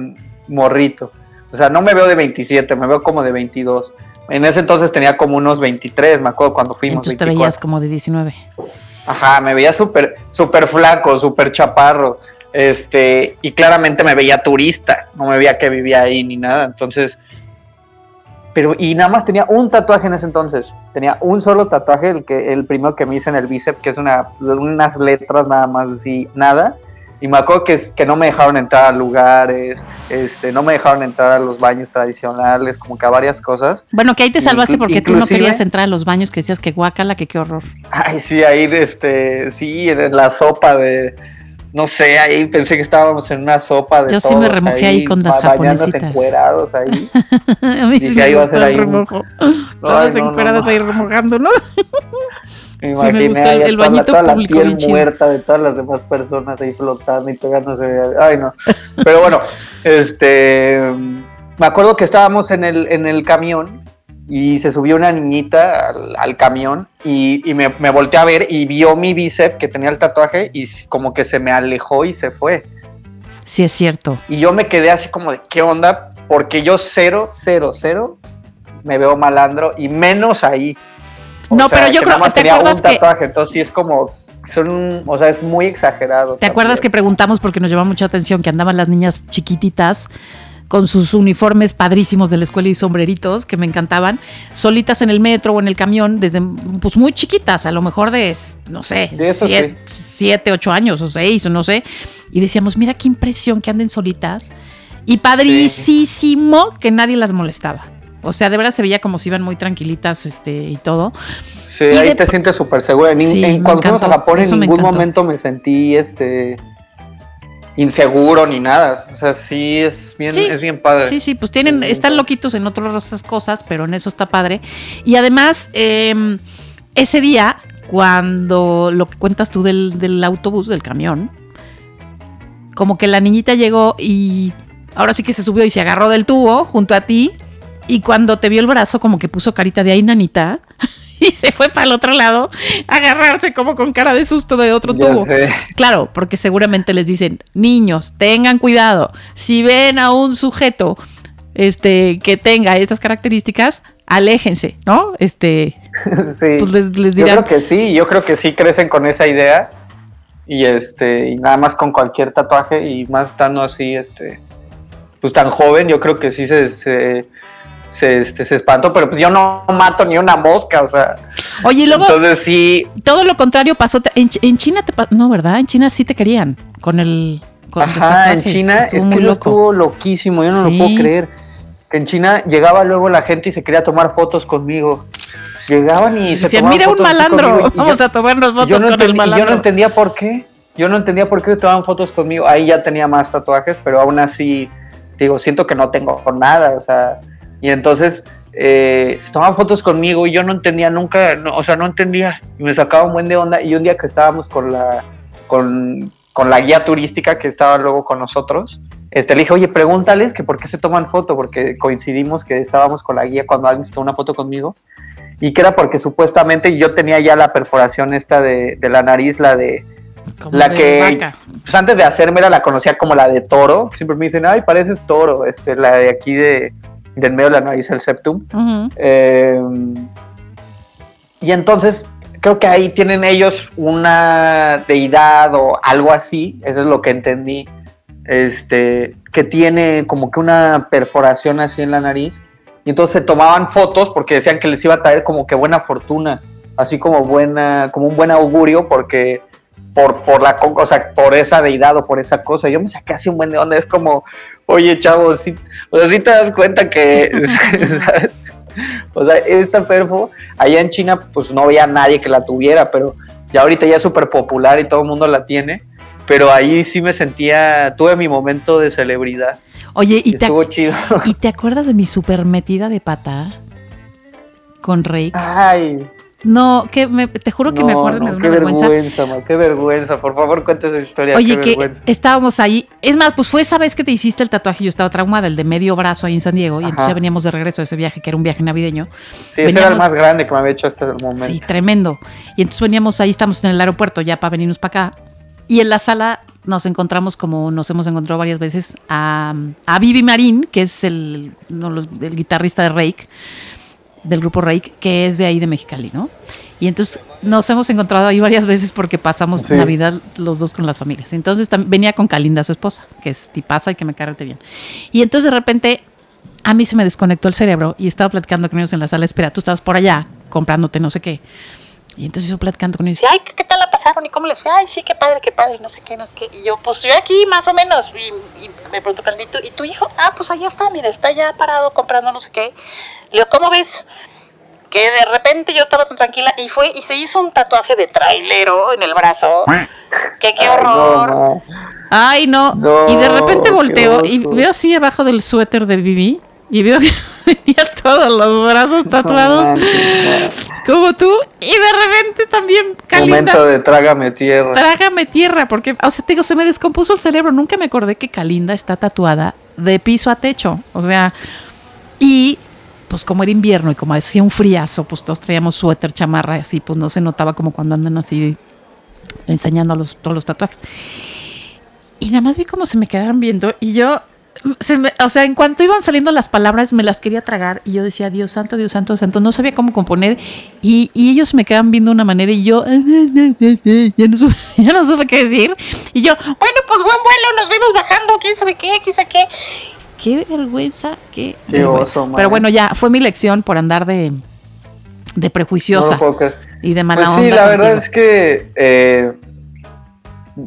morrito. O sea, no me veo de 27, me veo como de 22. En ese entonces tenía como unos 23, me acuerdo cuando fuimos. Entonces te 24. veías como de 19. Ajá, me veía súper, súper flaco, súper chaparro. Este, y claramente me veía turista, no me veía que vivía ahí ni nada. Entonces, pero, y nada más tenía un tatuaje en ese entonces. Tenía un solo tatuaje, el que, el primero que me hice en el bíceps, que es una, unas letras nada más así, nada. Y me acuerdo que, que no me dejaron entrar a lugares, este, no me dejaron entrar a los baños tradicionales, como que a varias cosas. Bueno, que ahí te salvaste porque tú no querías entrar a los baños que decías que guácala, que qué horror. Ay, sí, ahí, este, sí, en la sopa de, no sé, ahí pensé que estábamos en una sopa de Yo sí me todos remojé ahí con las japonesitas. encuerados ahí. *laughs* a mí sí me ahí gustó ser el ahí un- remojo. *laughs* Todas no, no, encueradas no. ahí remojándonos. *laughs* Me Sí, me imaginé gustó el- ahí el toda la- bañito toda la público piel bien chido. muerta de todas las demás personas ahí flotando y pegándose. Ay, no. Pero bueno, este, me acuerdo que estábamos en el, en el camión y se subió una niñita al, al camión y, y me, me volteé a ver y vio mi bíceps que tenía el tatuaje y como que se me alejó y se fue. Sí, es cierto. Y yo me quedé así como de, ¿qué onda? Porque yo cero, cero, cero me veo malandro y menos ahí. O No, pero yo que creo- nada más ¿te tenía un que- tatuaje, entonces sí es como, son, o sea, es muy exagerado. ¿Te acuerdas que preguntamos porque nos llevaba mucha atención que andaban las niñas chiquititas con sus uniformes padrísimos de la escuela y sombreritos que me encantaban, solitas en el metro o en el camión, desde pues muy chiquitas, a lo mejor de, no sé, De siete, siete, ocho años o seis o no sé, y decíamos, mira qué impresión que anden solitas y padricísimo que nadie las molestaba. O sea, de verdad se veía como si iban muy tranquilitas este, y todo. Sí, y ahí de- te sientes súper seguro. En, Sí, cuando fuimos a Japón en me ningún momento me sentí este inseguro ni nada. O sea, sí es bien, Sí, es bien padre. Sí, sí, pues tienen, están loquitos en otras cosas, pero en eso está padre. Y además, eh, ese día, cuando lo que cuentas tú del, del autobús, del camión, como que la niñita llegó y ahora sí que se subió y se agarró del tubo junto a ti. Y cuando te vio el brazo, como que puso carita de ahí, nanita. Y se fue para el otro lado a agarrarse como con cara de susto de otro Ya tubo. sé. Claro, porque seguramente les dicen, niños, tengan cuidado. Si ven a un sujeto este, que tenga estas características, aléjense, ¿no? Este, *laughs* sí. pues les, les Yo dirán. creo que sí, yo creo que sí crecen con esa idea y este y nada más con cualquier tatuaje y más estando así este pues tan joven, yo creo que sí se se, se, este, se espantó, pero pues yo no mato ni una mosca, o sea, Oye, y luego entonces sí, todo lo contrario pasó. En, en China te no, ¿verdad? En China sí te querían con el. Con ajá, en China es que eso estuvo loquísimo, yo no Sí. lo puedo creer. Que en China llegaba luego la gente y se quería tomar fotos conmigo. Llegaban y se Decían, mira un malandro, conmigo", y yo- vamos a tomarnos fotos no, con el y malandro. yo no entendía por qué. Yo no entendía por qué tomaban fotos conmigo. Ahí ya tenía más tatuajes, pero aún así, digo, siento que no tengo nada, o sea. Y entonces eh, se tomaban fotos conmigo y yo no entendía nunca, no, o sea, no entendía. Y me sacaba un buen de onda. Y un día que estábamos con la, con, con la guía turística que estaba luego con nosotros, este, le dije, oye, pregúntales que por qué se toman foto, porque coincidimos que estábamos con la guía cuando alguien se tomó una foto conmigo y que era porque supuestamente yo tenía ya la perforación esta de, de la nariz, la de, Como la de que, vaca. pues antes de hacerme la conocía como la de toro, siempre me dicen, ay, pareces toro, este, la de aquí de, del medio de la nariz, el septum. Eh, y entonces creo que ahí tienen ellos una deidad o algo así, eso es lo que entendí, este, que tiene como que una perforación así en la nariz y entonces se tomaban fotos porque decían que les iba a traer como que buena fortuna, así como buena, como un buen augurio porque por, por la o sea, por esa deidad o por esa cosa. Yo me saqué así un buen de onda, es como, oye chavo, si, o sea, si te das cuenta que, *laughs* ¿sabes? O sea, esta perfo, allá en China, pues no había nadie que la tuviera, pero ya ahorita ya es súper popular y todo el mundo la tiene. Pero ahí sí me sentía, tuve mi momento de celebridad. Oye, ¿y, te, chido. ¿y te acuerdas de mi super metida de pata con Rake? Ay, No, que me, te juro que me acuerdo y no, qué una vergüenza. vergüenza, ma, qué vergüenza. Por favor, cuenta esa historia. Oye, qué que vergüenza. estábamos ahí. Es más, pues fue esa vez que te hiciste el tatuaje. Yo estaba traumada, el de medio brazo ahí en San Diego. Y entonces ya veníamos de regreso de ese viaje, que era un viaje navideño. Sí, ese era el más grande que me había hecho hasta el momento. Sí, tremendo. Y entonces veníamos ahí, estamos en el aeropuerto ya para venirnos para acá. Y en la sala nos encontramos, como nos hemos encontrado varias veces, a, a Vivi Marín, que es el, no, los- el guitarrista de Rake, del grupo Rake, que es de ahí de Mexicali, ¿no? Y entonces nos hemos encontrado ahí varias veces porque pasamos Sí. Navidad los dos con las familias. Entonces venía con Kalinda, su esposa, que es tipaza y que me carrete bien. Y entonces de repente a mí se me desconectó el cerebro y estaba platicando con ellos en la sala. Espera, tú estabas por allá comprándote no sé qué. Y entonces yo platicando con ellos. Ay, ¿qué, tal la pasaron? ¿Y cómo les fue? Ay, sí, qué padre, qué padre, no sé qué, no sé qué. Y yo, pues estoy aquí más o menos. Y, y me preguntó Caldito, ¿y tu hijo? Ah, pues allá está, mira, está ya parado comprando no sé qué. Le digo, ¿cómo ves? Que de repente yo estaba tan tranquila y fue y se hizo un tatuaje de trailero en el brazo. Qué Ay, no, horror. Ay, no. No, y de repente volteo y veo así abajo del suéter de Vivi y veo que *laughs* tenía todos los brazos tatuados No como tú. Y de repente también. Kalinda. Momento de trágame tierra. Trágame tierra, porque, o sea, te digo, se me descompuso el cerebro. Nunca me acordé que Kalinda está tatuada de piso a techo. O sea, y pues como era invierno y como hacía un friazo, pues todos traíamos suéter, chamarra, así, pues no se notaba como cuando andan así enseñando los, todos los tatuajes. Y nada más vi cómo se me quedaron viendo y yo, se me- o sea, en cuanto iban saliendo las palabras, me las quería tragar y yo decía, Dios santo, Dios santo, Dios santo, no sabía cómo componer y, y ellos me quedaban viendo de una manera y yo, *laughs* ya no, supe, *laughs* ya no supe qué decir. Y yo, Bueno, pues buen vuelo, nos vemos bajando, quién sabe qué, quién sabe qué. Qué vergüenza, qué, Qué vergüenza. oso. Pero bueno, ya fue mi lección por andar de, de No prejuiciosa creer. y de mala Pues onda. sí, la verdad contigo. es que eh,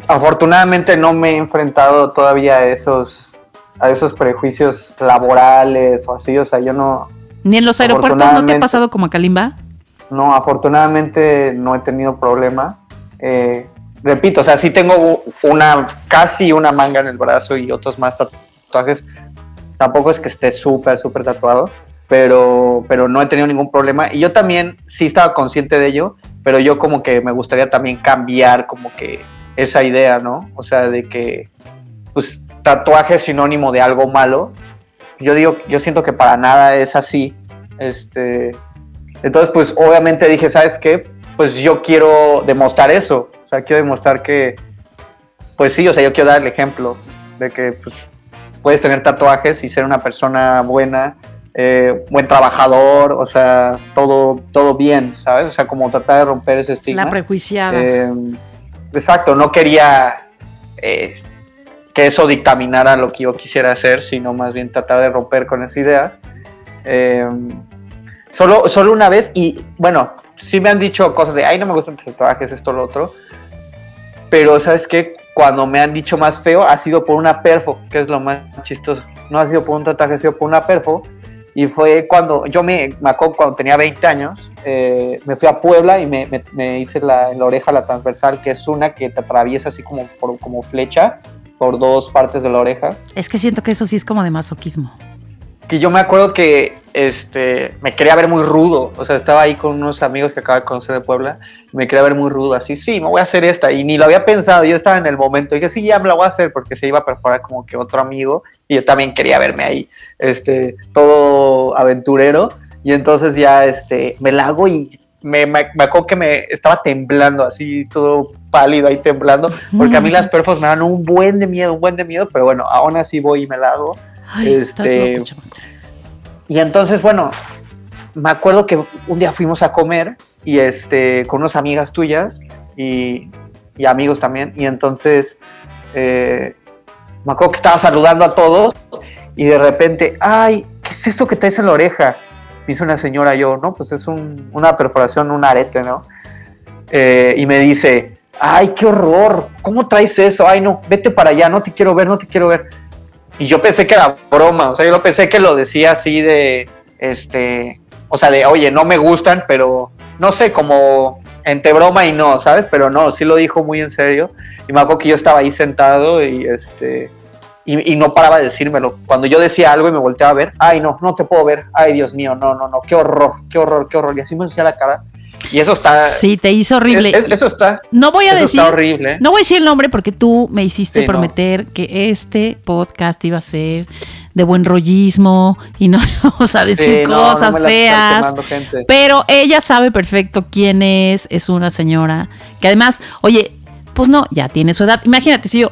afortunadamente no me he enfrentado todavía a esos a esos prejuicios laborales o así, o sea, yo no, Ni en los aeropuertos no te ha pasado como a Kalimba. no, afortunadamente no he tenido problema. Eh, repito, o sea, sí tengo una, casi una manga en el brazo y otros más tatuajes. Tampoco es que esté súper, súper tatuado, pero, pero no he tenido ningún problema. Y yo también sí estaba consciente de ello, pero yo como que me gustaría también cambiar como que esa idea, ¿no? O sea, de que, pues, tatuaje es sinónimo de algo malo. Yo digo, yo siento que para nada es así. Este, entonces, pues obviamente dije, ¿sabes qué? Pues yo quiero demostrar eso. O sea, quiero demostrar que, pues sí, o sea, yo quiero dar el ejemplo de que pues, puedes tener tatuajes y ser una persona buena, eh, buen trabajador, o sea, todo, todo bien, ¿sabes? O sea, como tratar de romper ese estigma. La prejuiciada. Eh, exacto, no quería eh, que eso dictaminara lo que yo quisiera hacer, sino más bien tratar de romper con esas ideas. Solo, solo una vez, y bueno, sí me han dicho cosas de, ay, no me gustan tus tatuajes, esto, lo otro. Pero, ¿sabes qué? Cuando me han dicho más feo, ha sido por una perfo, que es lo más chistoso. No ha sido por un tatuaje, ha sido por una perfo. Y fue cuando, yo me, me acuerdo cuando tenía 20 años, eh, me fui a Puebla y me, me- me hice la, en la oreja la transversal, que es una que te atraviesa así como, por, como flecha por dos partes de la oreja. Es que siento que eso sí es como de masoquismo. Que yo me acuerdo que este, me quería ver muy rudo, o sea, estaba ahí con unos amigos que acabo de conocer de Puebla, me quería ver muy rudo, así, sí, me voy a hacer esta, y ni lo había pensado, yo estaba en el momento, y dije, sí, ya me la voy a hacer, porque se iba a perforar como que otro amigo, y yo también quería verme ahí, este, todo aventurero, y entonces ya, este, me la hago y me, me, me acuerdo que me estaba temblando, así, todo pálido ahí temblando, porque a mí las perfos me dan un buen de miedo, un buen de miedo, pero bueno, aún así voy y me la hago. Ay, Este, loco. Y entonces, bueno, me acuerdo que un día fuimos a comer y este, con unas amigas tuyas y, amigos también. Y entonces, eh, me acuerdo que estaba saludando a todos y de repente, ay, ¿qué es eso que traes en la oreja? Me dice una señora, yo, no, pues es un- una perforación, un arete, ¿no? Eh, y me dice, ay, qué horror, ¿cómo traes eso? Ay, no, vete para allá, no te quiero ver, no te quiero ver. Y yo pensé que era broma, o sea, yo pensé que lo decía así de, este, o sea, de, oye, no me gustan, pero no sé, como entre broma y no, ¿sabes? Pero no, sí lo dijo muy en serio. Y me acuerdo que yo estaba ahí sentado y este, y, no paraba de decírmelo. Cuando yo decía algo y me volteaba a ver, ay, no, no te puedo ver, ay, Dios mío, no, no, no, qué horror, qué horror, qué horror. Y así me decía la cara. Y eso está. Sí, te hizo horrible. es- es- eso está. no voy a eso decir. está horrible. No voy a decir el nombre porque tú me hiciste Sí, no. prometer que este podcast iba a ser de buen rollismo y no *laughs* vamos a decir Sí, no, no cosas feas. quemando. Pero ella sabe perfecto quién es, es una señora que además, oye, pues no, ya tiene su edad. Imagínate si yo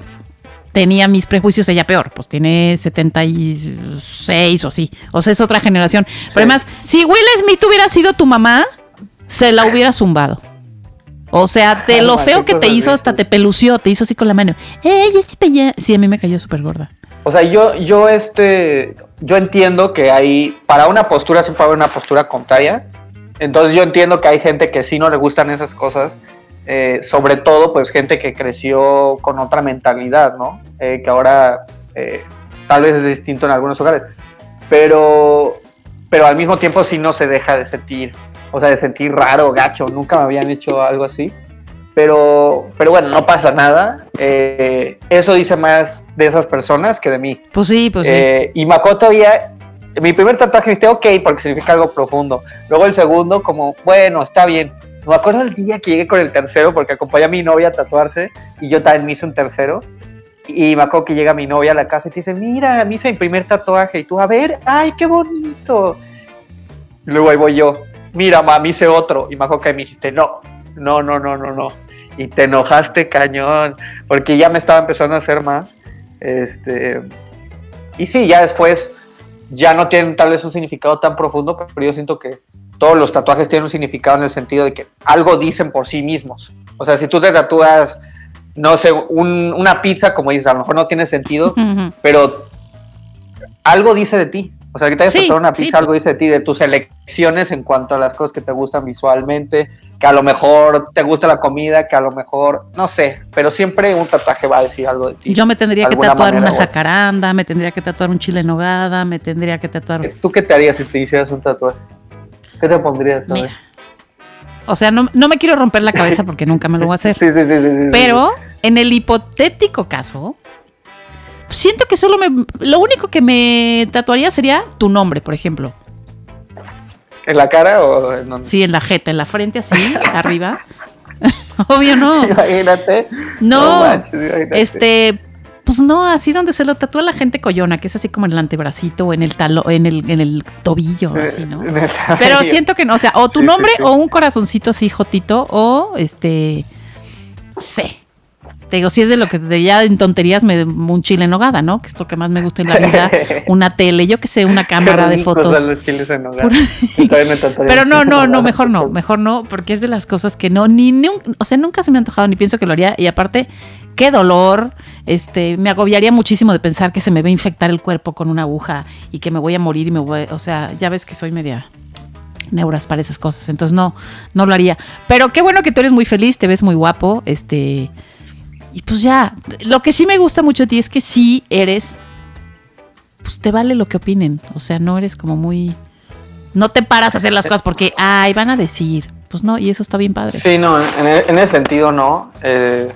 tenía mis prejuicios, ella peor, pues tiene 76 o así, o sea, es otra generación. Pero además, si Will Smith hubiera sido tu mamá, se la hubiera zumbado. O sea, *laughs* de lo feo que te hizo, hasta te pelució, te hizo así con la mano. ¡Ey, allá! Sí, a mí me cayó súper gorda. O sea, yo, yo, este, yo entiendo que hay, para una postura siempre haber una postura contraria. Entonces yo entiendo que hay gente que sí no le gustan esas cosas. eh, sobre todo, pues gente que creció con otra mentalidad, ¿no? Eh, que ahora eh, tal vez es distinto en algunos hogares. Pero, pero al mismo tiempo sí no se deja de sentir, o sea, de sentir raro, gacho. Nunca me habían hecho algo así. Pero, pero bueno, no pasa nada. Eh, eso dice más de esas personas que de mí. Pues sí, pues sí. Eh, y Makoto todavía, mi primer tatuaje viste, ok, porque significa algo profundo. Luego el segundo, como, bueno, está bien. Me acuerdo el día que llegué con el tercero, porque acompañé a mi novia a tatuarse y yo también me hice un tercero. Y me acuerdo que llega mi novia a la casa y te dice, mira, me hice mi primer tatuaje. Y tú, a ver, ay, qué bonito. Luego ahí voy yo, mira, ma, me hice otro. Y me acuerdo que me dijiste, no, no, no, no, no, no. Y te enojaste cañón, porque ya me estaba empezando a hacer más. Este, y sí, ya después ya no tienen tal vez un significado tan profundo, pero yo siento que todos los tatuajes tienen un significado en el sentido de que algo dicen por sí mismos. O sea, si tú te tatúas, no sé, un- una pizza, como dices, a lo mejor no tiene sentido, *laughs* pero algo dice de ti. O sea, que te hayas Sí, una sí. pizza, algo dice de ti, de tus elecciones en cuanto a las cosas que te gustan visualmente, que a lo mejor te gusta la comida, que a lo mejor, no sé, pero siempre un tatuaje va a decir algo de ti. Yo me tendría que tatuar una jacaranda, me tendría que tatuar un chile en nogada, me tendría que tatuar. ¿Tú qué te harías si te hicieras un tatuaje? ¿Qué te pondrías? Mira. O sea, no, no me quiero romper la cabeza porque nunca me lo voy a *laughs* hacer. Sí, sí, sí, sí. Pero en el hipotético caso, siento que solo me. Lo único que me tatuaría sería tu nombre, por ejemplo. ¿En la cara o en dónde? Sí, en la jeta, en la frente, así, *laughs* arriba. *laughs* Obvio, no. Imagínate. No. manches, imagínate. Este. Pues no, así donde se lo tatúa la gente coyona, que es así como en el antebracito o en el talo, en el, en el tobillo, así, ¿no? *laughs* Pero siento que no, o sea, o tu Sí, sí, nombre sí. o un corazoncito así jotito o este, no sé. Te digo, si es de lo que de ya en tonterías me un chile en nogada, ¿no? Que es lo que más me gusta en la vida, *laughs* una tele, yo que sé, una cámara de fotos. los chiles en *laughs* Pero no, no, no, mejor no, mejor no, porque es de las cosas que no, ni, ni o sea, nunca se me ha antojado, ni pienso que lo haría, y aparte, qué dolor, este, me agobiaría muchísimo de pensar que se me va a infectar el cuerpo con una aguja y que me voy a morir y me voy, o sea, ya ves que soy media neuras para esas cosas, entonces no, no lo haría. Pero qué bueno que tú eres muy feliz, te ves muy guapo, este, y pues ya, lo que sí me gusta mucho de ti es que sí eres, pues te vale lo que opinen, o sea, no eres como muy, no te paras a hacer las cosas porque, ay, van a decir, pues no, y eso está bien padre. Sí, no, en, e- en ese sentido no. Eh,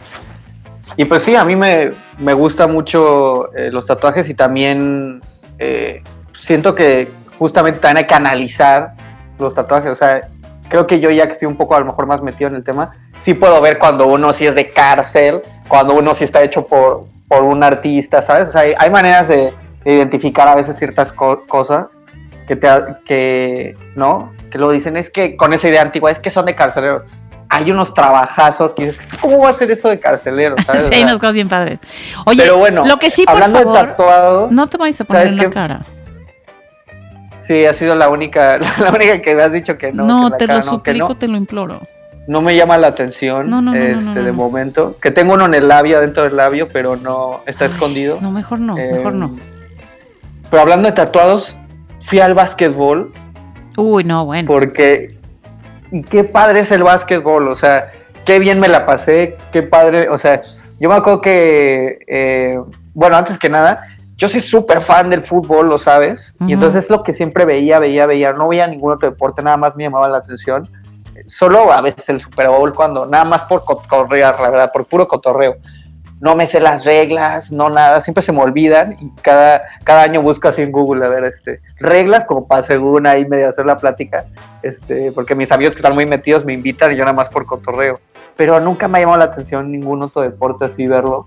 y pues sí, a mí me, me gusta mucho eh, los tatuajes y también eh, siento que justamente también hay que analizar los tatuajes. O sea, creo que yo ya que estoy un poco a lo mejor más metido en el tema, sí puedo ver cuando uno sí es de cárcel, cuando uno sí está hecho por, por un artista, ¿sabes? O sea, hay, hay maneras de, de identificar a veces ciertas co- cosas que, te, que, ¿no? Que lo dicen, es que con esa idea antigua, es que son de carceleros. Hay unos trabajazos que dices, ¿cómo va a ser eso de carcelero? *laughs* ¿sabes? Sí, hay unas cosas bien padres. Oye, pero bueno, lo que sí, por hablando favor, de tatuado, no te vayas a poner ¿sabes en la cara. sí, ha sido la única, *laughs* la única que me has dicho que no. No, que te cara lo no, suplico, no. te lo imploro. No me llama la atención, No, no, no, no, este, de momento. Que tengo uno en el labio, dentro del labio, pero no, está Ay, escondido. No, mejor no, Eh, mejor no. Pero hablando de tatuados, fui al básquetbol Uy, no, bueno. porque y qué padre es el básquetbol, o sea, qué bien me la pasé, qué padre, o sea, yo me acuerdo que, eh, bueno, antes que nada, yo soy súper fan del fútbol, lo sabes, y entonces es lo que siempre veía, veía, veía, no veía ningún otro deporte, nada más me llamaba la atención, solo a veces el Super Bowl cuando, nada más por cotorrear, la verdad, por puro cotorreo. No me sé las reglas, no nada, siempre se me olvidan y cada, cada año busco así en Google, a ver, este, reglas como para según ahí medio hacer la plática, este, porque mis amigos que están muy metidos me invitan y yo nada más por cotorreo. Pero nunca me ha llamado la atención ningún otro deporte así verlo.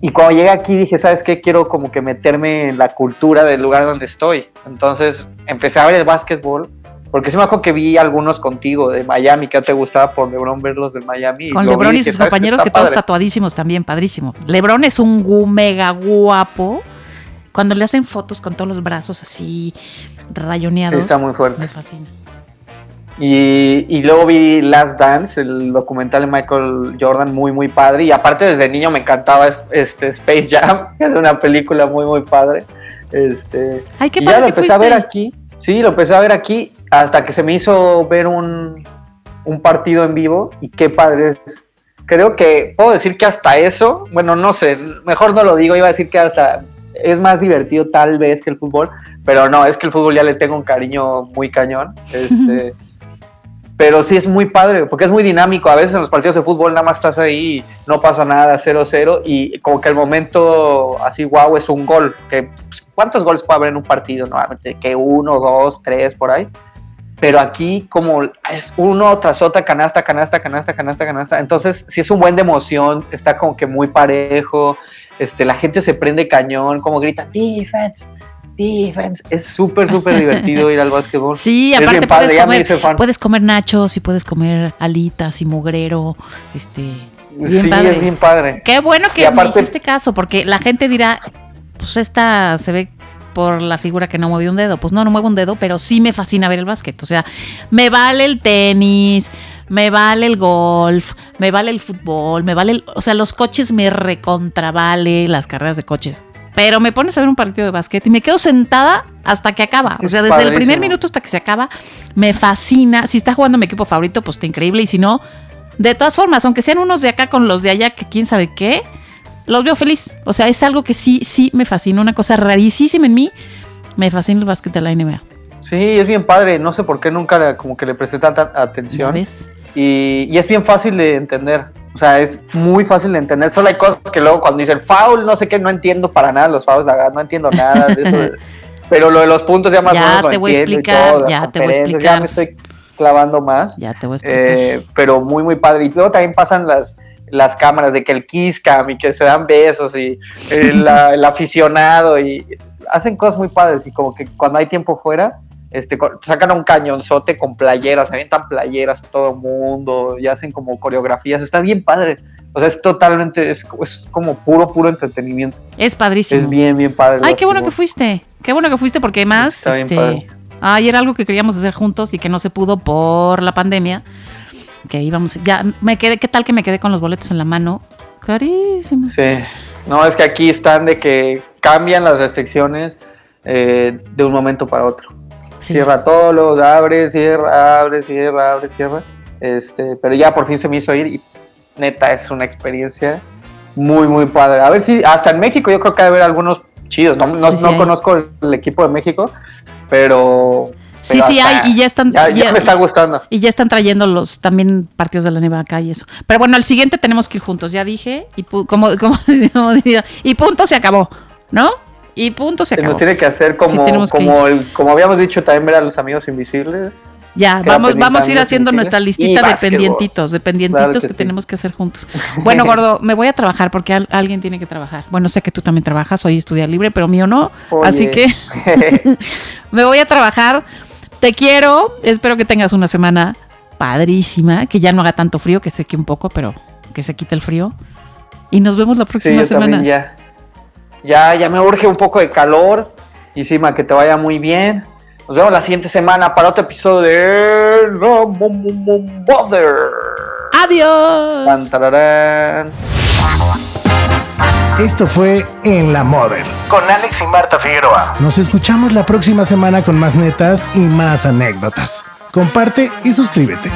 Y cuando llegué aquí dije, ¿sabes qué? Quiero como que meterme en la cultura del lugar donde estoy. Entonces empecé a ver el básquetbol, porque sí me acuerdo que vi algunos contigo de Miami, que te gustaba por LeBron verlos de Miami. Con Lebron y sus "¿Sabes qué? compañeros que todos padre". tatuadísimos también, padrísimo. Lebron es un mega guapo. Cuando le hacen fotos con todos los brazos así Sí, rayoneados, está muy me fuerte. fascina. Y, y luego vi Last Dance, el documental de Michael Jordan, muy, muy padre. Y aparte, desde niño me encantaba este Space Jam, que *laughs* era una película muy, muy padre. Este, Ay, qué y padre ya lo que empecé a ver aquí. Sí, lo empecé a ver aquí hasta que se me hizo ver un, un partido en vivo. Y qué padre es. Creo que puedo decir que hasta eso, bueno, no sé, mejor no lo digo, iba a decir que hasta es más divertido tal vez que el fútbol, pero no, es que el fútbol ya le tengo un cariño muy cañón. *laughs* Este, pero sí es muy padre, porque es muy dinámico. A veces en los partidos de fútbol nada más estás ahí, no pasa nada, 0-0, y como que el momento así, wow, es un gol. Que, pues, ¿Cuántos goles puede haber en un partido? Normalmente, que uno, dos, tres, por ahí. Pero aquí como es uno tras otra, canasta, canasta, canasta, canasta, canasta. Entonces, sí es un buen de emoción, está como que muy parejo. Este, la gente se prende cañón, como grita, defense, defense. Es súper, súper divertido ir al básquetbol. *laughs* Sí, aparte puedes comer, puedes comer nachos y puedes comer alitas y mugrero. Este, bien sí, padre. es bien padre. Qué bueno que aparte- me hiciste caso, porque la gente dirá, pues esta se ve por la figura que no mueve un dedo. Pues no, no muevo un dedo, pero sí me fascina ver el básquet. O sea, me vale el tenis, me vale el golf, me vale el fútbol, me vale el, o sea, los coches me recontravale las carreras de coches. Pero me pones a ver un partido de básquet y me quedo sentada hasta que acaba. O sea, es desde el primer padrísimo. minuto hasta que se acaba, me fascina. Si está jugando mi equipo favorito, pues está increíble. Y si no, de todas formas, aunque sean unos de acá con los de allá, que quién sabe qué, los veo feliz. O sea, es algo que sí, sí me fascina. Una cosa rarísima en mí. Me fascina el básquet de la NBA. Sí, es bien padre. No sé por qué nunca le- como que le presté tanta ¿Ya atención. ves? Y, y es bien fácil de entender. O sea, es muy fácil de entender. Solo hay cosas que luego cuando dicen foul, no sé qué, no entiendo para nada los fouls, la verdad, no entiendo nada de eso. de- *laughs* Pero lo de los puntos ya más Ya o menos lo te voy a explicar, todo, ya te voy a explicar. Ya me estoy clavando más. Ya te voy a explicar. Eh, pero muy, muy padre. Y luego también pasan las, las cámaras de que el kiss cam y que se dan besos y el, la- el aficionado y hacen cosas muy padres. Y como que cuando hay tiempo fuera, este, sacan un cañonzote con playeras, avientan playeras a todo mundo y hacen como coreografías. Está bien padre. O sea, es totalmente, es, es como puro, puro entretenimiento. es padrísimo. Es bien, bien padre. el Ay, qué bueno que fuiste. Qué bueno que fuiste porque además, este, ay, era algo que queríamos hacer juntos y que no se pudo por la pandemia. Que íbamos, ya me quedé, ¿qué tal que me quedé con los boletos en la mano? Carísimo. Sí, no, es que aquí están de que cambian las restricciones eh, de un momento para otro. Sí. Cierra todo, luego abre, cierra, abre, cierra, abre, cierra. Este, pero ya por fin se me hizo ir y neta es una experiencia muy, muy padre. A ver si hasta en México yo creo que hay haber algunos chidos. No, no, Sí, conozco el equipo de México, pero... Sí, sí hay y ya están Ya, ya ya- me está gustando. y ya están trayendo los también partidos de la NBA acá y eso. Pero bueno, al siguiente tenemos que ir juntos, ya dije, y pu- como, como, *laughs* como y punto se acabó, ¿no? Y punto se Se acabó. nos tiene que hacer como, como, el, como habíamos dicho también ver a los amigos invisibles. Ya, vamos, vamos a ir haciendo nuestra listita de pendientitos, de pendientitos Claro que, que sí. tenemos que hacer juntos. Bueno, *laughs* gordo, me voy a trabajar porque al- alguien tiene que trabajar. Bueno, sé que tú también trabajas, hoy estudiar libre, pero mío no. Oye. Así que *laughs* me voy a trabajar. Te quiero. Espero que tengas una semana padrísima, que ya no haga tanto frío, que seque un poco, pero que se quite el frío. Y nos vemos la próxima semana. ya. Ya, ya me urge un poco de calor. Y encima que te vaya muy bien. Nos vemos la siguiente semana para otro episodio de No Mo- Mo- Mo- Bother. Adiós. Tan. Esto fue En la Mother con Alex y Marta Figueroa. Nos escuchamos la próxima semana con más netas y más anécdotas. Comparte y suscríbete.